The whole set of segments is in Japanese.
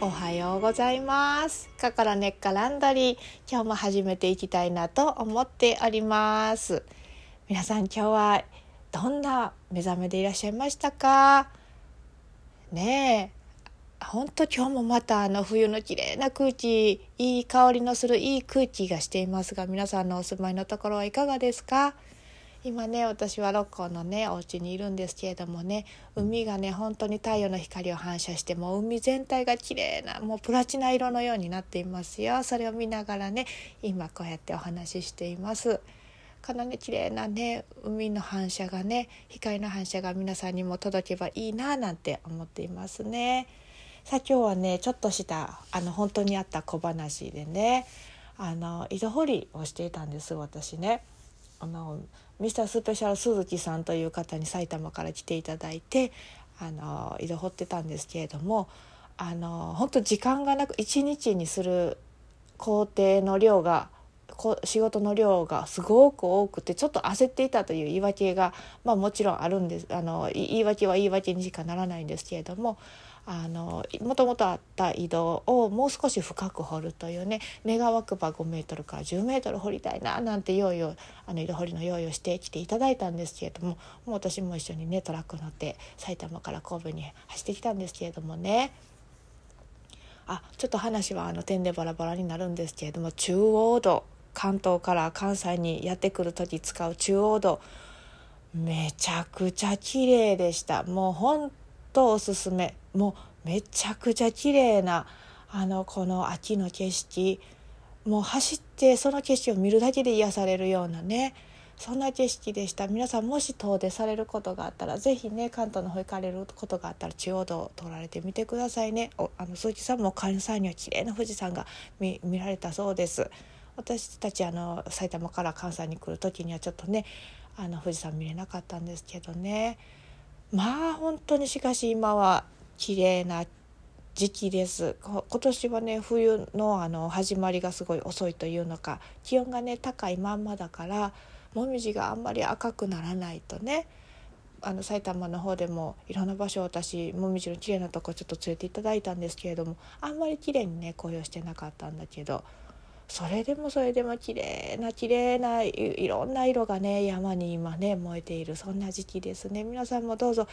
おはようございます。心根っかランドリー今日も始めていきたいなと思っております。皆さん今日はどんな目覚めでいらっしゃいましたか？ねえ本当今日もまたあの冬の綺麗な空気いい香りのするいい空気がしていますが皆さんのお住まいのところはいかがですか？今ね私は六甲のねお家にいるんですけれどもね海がね本当に太陽の光を反射してもう海全体が綺麗なもうプラチナ色のようになっていますよ。それを見ながらね今こうやってお話ししています。このね綺麗なね海の反射がね光の反射が皆さんにも届けばいいななんて思っていますね。さあ今日はねちょっとしたあの本当にあった小話でねあの井戸掘りをしていたんです私ね。あのミスタースペシャル鈴木さんという方に埼玉から来ていただいてあの井戸掘ってたんですけれどもあの本当時間がなく一日にする工程の量が仕事の量がすごく多くてちょっと焦っていたという言い訳が、まあ、もちろんあるんですあの言い訳は言い訳にしかならないんですけれどもあのもともとあった井戸をもう少し深く掘るというね願わくば5メートルから10メートル掘りたいななんて用意をあの井戸掘りの用意をしてきていただいたんですけれどももう私も一緒にねトラック乗って埼玉から神戸に走ってきたんですけれどもね。あちょっと話はあの点でバラバラになるんですけれども中央道関東から関西にやってくる時使う中央道めちゃくちゃ綺麗でした。もう本とおすすめ。もうめちゃくちゃ綺麗なあのこの秋の景色。もう走ってその景色を見るだけで癒されるようなね。そんな景色でした。皆さんもし遠出されることがあったら是非ね関東の方行かれることがあったら中央道を通られてみてくださいね。おあの鈴木さんも関西には綺麗な富士山が見られたそうです。私たちあの埼玉から関西に来る時にはちょっとねあの富士山見れなかったんですけどね。まあ本当にしかし今は綺麗な時期です。今年はね冬のあの始まりがすごい遅いというのか気温がね高いまんまだからもみじがあんまり赤くならないとねあの埼玉の方でもいろんな場所私もみじの綺麗なとこちょっと連れていただいたんですけれどもあんまり綺麗にね紅葉してなかったんだけどそれでもそれでも綺麗な綺麗ないいろんな色がね山に今ね燃えているそんな時期ですね皆さんもどうぞ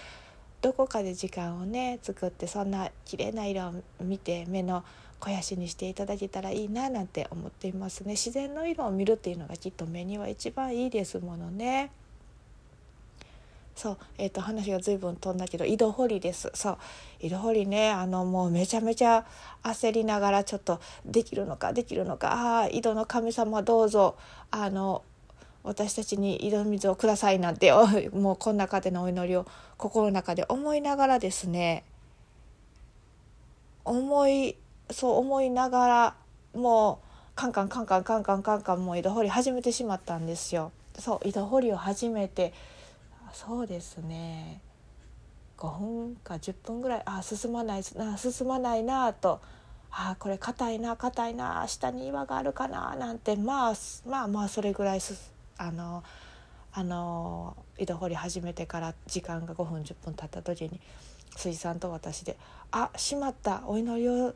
どこかで時間をね作ってそんな綺麗な色を見て目の肥やしにしていただけたらいいななんて思っていますね自然の色を見るっていうのがきっと目には一番いいですものね。そう、えーと、話が随分飛んだけど井戸掘りですそう井戸掘りねあのもうめちゃめちゃ焦りながらちょっとできるのかできるのかああ井戸の神様どうぞあの私たちに井戸水をくださいなんて もうこの中でのお祈りを心の中で思いながらですね思いそう思いながらもうカンカンカンカンカンカンカンカンもう井戸掘り始めてしまったんですよ。そう井戸掘りを始めてそうですね。5分か10分ぐらい。あ進まない。な進まないなと。あこれ硬いな硬いな。下に岩があるかな。なんてまあまあまあそれぐらいすあのあの井戸掘り始めてから時間が5分10分経った時に辻さんと私で「あしまった。お祈りを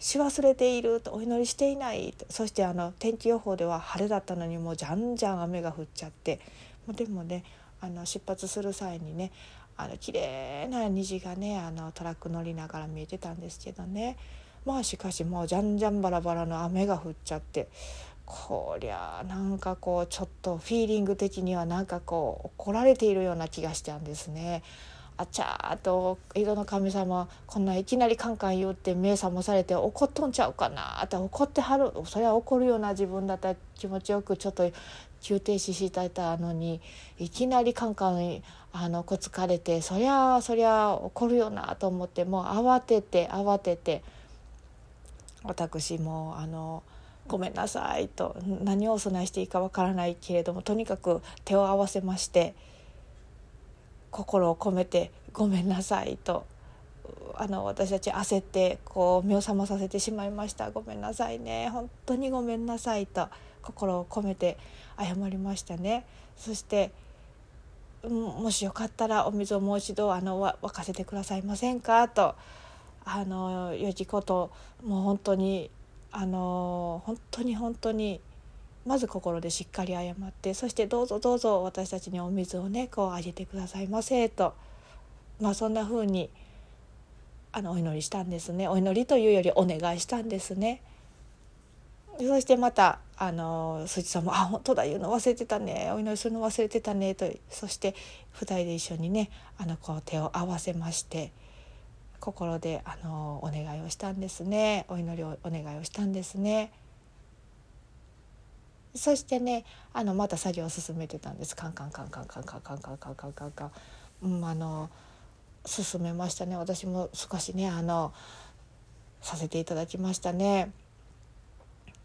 し忘れている」と「お祈りしていない」とそしてあの天気予報では晴れだったのにもうじゃんじゃん雨が降っちゃって。でもねあの出発する際にねあの綺麗な虹がねあのトラック乗りながら見えてたんですけどねまあしかしもうじゃんじゃんバラバラの雨が降っちゃってこりゃなんかこうちょっとフィーリング的にはなんかこう怒られているような気がしちゃうんですね。あちゃーと井戸の神様こんないきなりカンカン言って目覚まされて怒っとんちゃうかなって怒ってはるそれは怒るような自分だったら気持ちよくちょっと急停止していたのにいきなりカンカンあのこつかれてそりゃそりゃ怒るよなと思ってもう慌てて慌てて私もあの。ごめんなさいと何をお供えしていいかわからないけれどもとにかく手を合わせまして心を込めて「ごめんなさい」とあの私たち焦ってこう目を覚まさせてしまいましたごめんなさいね本当にごめんなさいと心を込めて謝りましたね。そしてもしよかったらお水をもう一度あの沸かせてくださいませんか？とあの良きこともう本当にあの本当に本当にまず心でしっかり謝ってそしてどうぞどうぞ私たちにお水をねこうあげてくださいませとまあそんな風にあのお祈りしたんですね。お祈りというよりお願いしたんですね。そしてまたあの鈴木さんも「あ本当だ言うの忘れてたね。お祈りするの忘れてたね」とそして2人で一緒にねあのこう手を合わせまして心であのお願いをしたんですね。お祈りをお願いをしたんですね。そしてねあのまた作業を進めてたんです。カンカンカンカンカンカンカンカンカンカンカンカン、うん、あの進めましたね。私も少しねあのさせていただきましたね。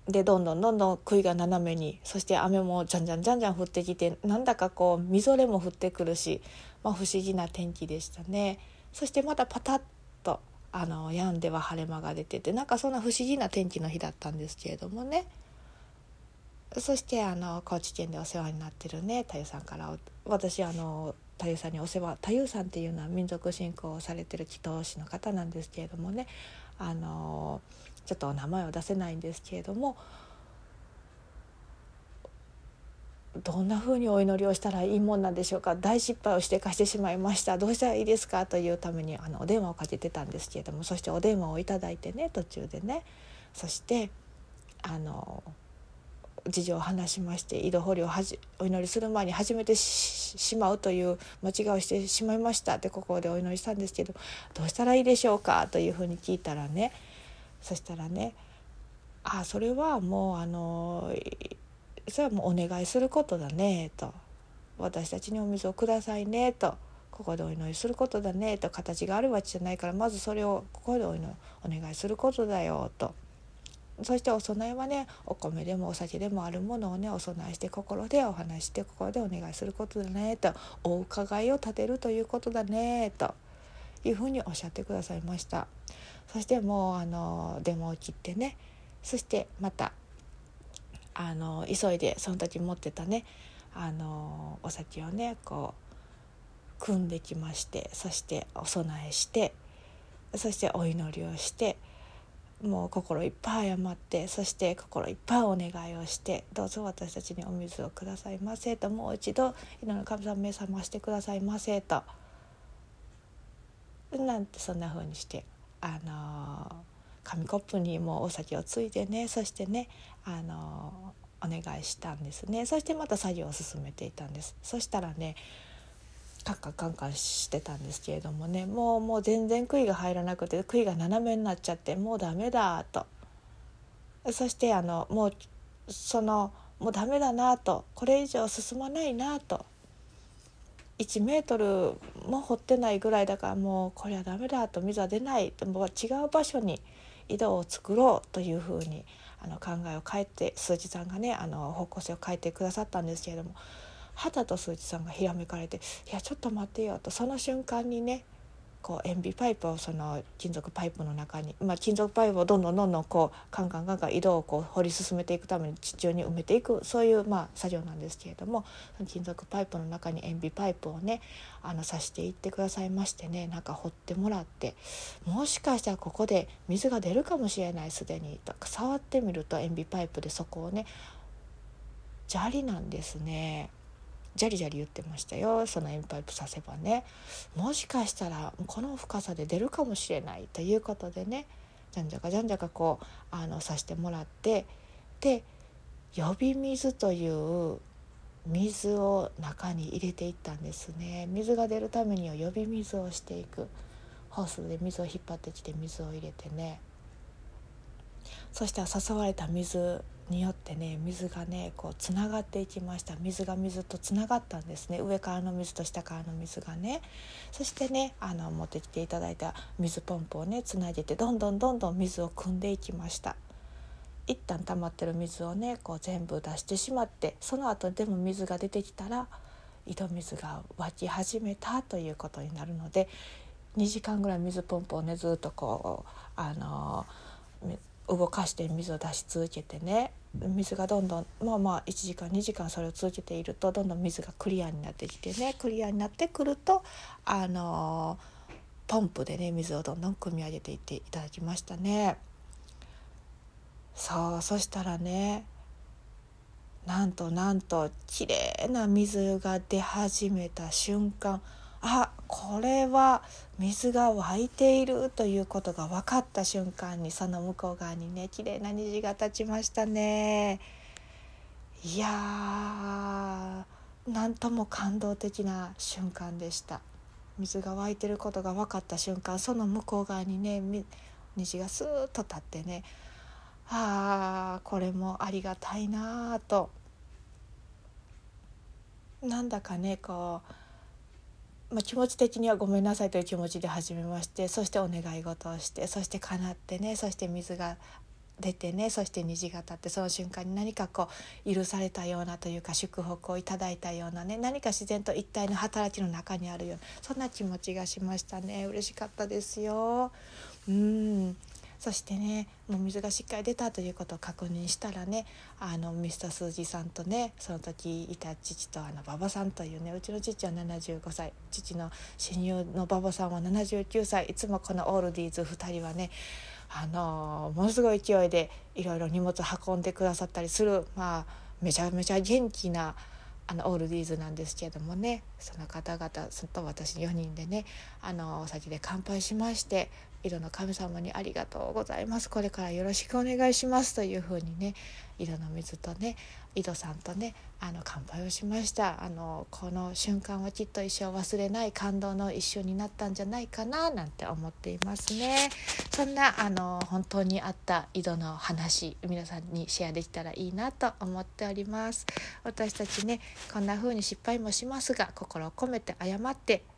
でどんどんどんどん杭が斜めにそして雨もじゃんじゃんじゃんじゃん降ってきてなんだかこうみぞれも降ってくるし、まあ、不思議な天気でしたね。そしてまたパタッとあの止んでは晴れ間が出ててなんかそんな不思議な天気の日だったんですけれどもね。そしてあの高知県でお世話になってるね太夫さんから私あの太夫さんにお世話太夫さんっていうのは民族信仰をされてる祈祷師の方なんですけれどもねあのちょっと名前を出せないんですけれどもどんなふうにお祈りをしたらいいもんなんでしょうか？大失敗をして貸してしまいました。どうしたらいいですか？というためにあのお電話をかけてたんですけれどもそしてお電話をいただいてね途中でね。そしてあの事情を話しまして井戸掘りをはじお祈りする前に始めてしまうという間違いをしてしまいました。ってここでお祈りしたんですけどどうしたらいいでしょうか？というふうに聞いたらねそしたらね「あそれはもうあのそれはもうお願いすることだね」と「私たちにお水をくださいね」と。ここでお祈りすることだねと形があるわけじゃないからまずそれをここでお祈りお願いすることだよと。そしてお供えはねお米でもお酒でもあるものをねお供えして心でお話して心でお願いすることだねと。お伺いを立てるということだねと。いうふうにおっしゃってくださいました。そしてもうあの電話を切ってね。そしてまたあの急いでその時持ってたねあのお酒をねこう組んできましてそしてお供えしてそしてお祈りをしてもう心いっぱい謝ってそして心いっぱいお願いをしてどうぞ私たちにお水をくださいませともう一度祈の神様目覚ましてくださいませと。なんてそんな風にしてあの紙コップにもお酒をついてねそしてねあのお願いしたんですね。そしてまた作業を進めていたんです。そしたらねカンカンカンカンしてたんですけれどもねもうもう全然杭が入らなくて杭が斜めになっちゃってもうダメだと。そしてあのもうそのもうダメだなとこれ以上進まないなと。1メートルも掘ってないぐらいだからもうこれはダメだと水は出ないともう違う場所に井戸を作ろうというふうにあの考えを変えて数字さんがねあの方向性を変えてくださったんですけれども肌と数字さんがひらめかれて「いやちょっと待ってよ」と。その瞬間にねこう塩ビパイプをその金属パイプの中に、まあ、金属パイプをどんどんどんどんこうカンカンカンカン井戸をこう掘り進めていくために地中に埋めていくそういうまあ作業なんですけれども金属パイプの中に塩ビパイプをねあの刺していってくださいましてねなんか掘ってもらってもしかしたらここで水が出るかもしれないすでにと触ってみると塩ビパイプでそこをね砂利なんですね。ジャリジャリ言ってましたよ。その円パイプさせばね。もしかしたらこの深さで出るかもしれないということでね。じゃんじゃかじゃんじゃかこうあのさしてもらって。で呼び水という水を中に入れていったんですね。水が出るためには呼び水をしていく。ホースで水を引っ張ってきて水を入れてね。そしたら誘われた水によってね水がねこうつながっていきました。水が水とつながったんですね。上からの水と下からの水がね。そしてねあの持ってきていただいた水ポンプをねつなげてどんどんどんどん水を汲んでいきました。一旦溜まってる水をねこう全部出してしまってその後でも水が出てきたら井戸水が湧き始めたということになるので2時間ぐらい水ポンプをねずっとこうあの動かして水を出し続けてね水がどんどんまあまあ1時間2時間それを続けているとどんどん水がクリアになってきてねクリアになってくるとあのポンプでね水をどんどん汲み上げていっていただきましたね。そうそしたらねなんとなんと綺麗な水が出始めた瞬間あこれは水が湧いているということが分かった瞬間にその向こう側にね綺麗な虹が立ちましたね。いやーなんとも感動的な瞬間でした水が湧いてることが分かった瞬間その向こう側にね虹がスーッと立ってねああこれもありがたいなとなんだかねこう、まあ、気持ち的にはごめんなさいという気持ちで始めましてそしてお願い事をしてそして叶ってねそして水が出てねそして虹が立ってその瞬間に何かこう許されたようなというか祝福をいただいたようなね何か自然と一体の働きの中にあるようなそんな気持ちがしましたね嬉しかったですよ。うんそしてねもう水がしっかり出たということを確認したらねあのミスタースージさんとねその時いた父とあの馬場さんというねうちの父は75歳父の親友の馬場さんは79歳いつもこのオールディーズ2人はねあのものすごい勢いでいろいろ荷物運んでくださったりする、まあ、めちゃめちゃ元気なあのオールディーズなんですけれどもねその方々と私4人でねあのお酒で乾杯しまして井戸の神様にありがとうございます。これからよろしくお願いしますというふうにね井戸の水とね井戸さんとねあの乾杯をしました。あのこの瞬間はきっと一生忘れない感動の一緒になったんじゃないかななんて思っていますね。そんなあの本当にあった井戸の話皆さんにシェアできたらいいなと思っております。私たちねこんな風に失敗もしますが心を込めて謝って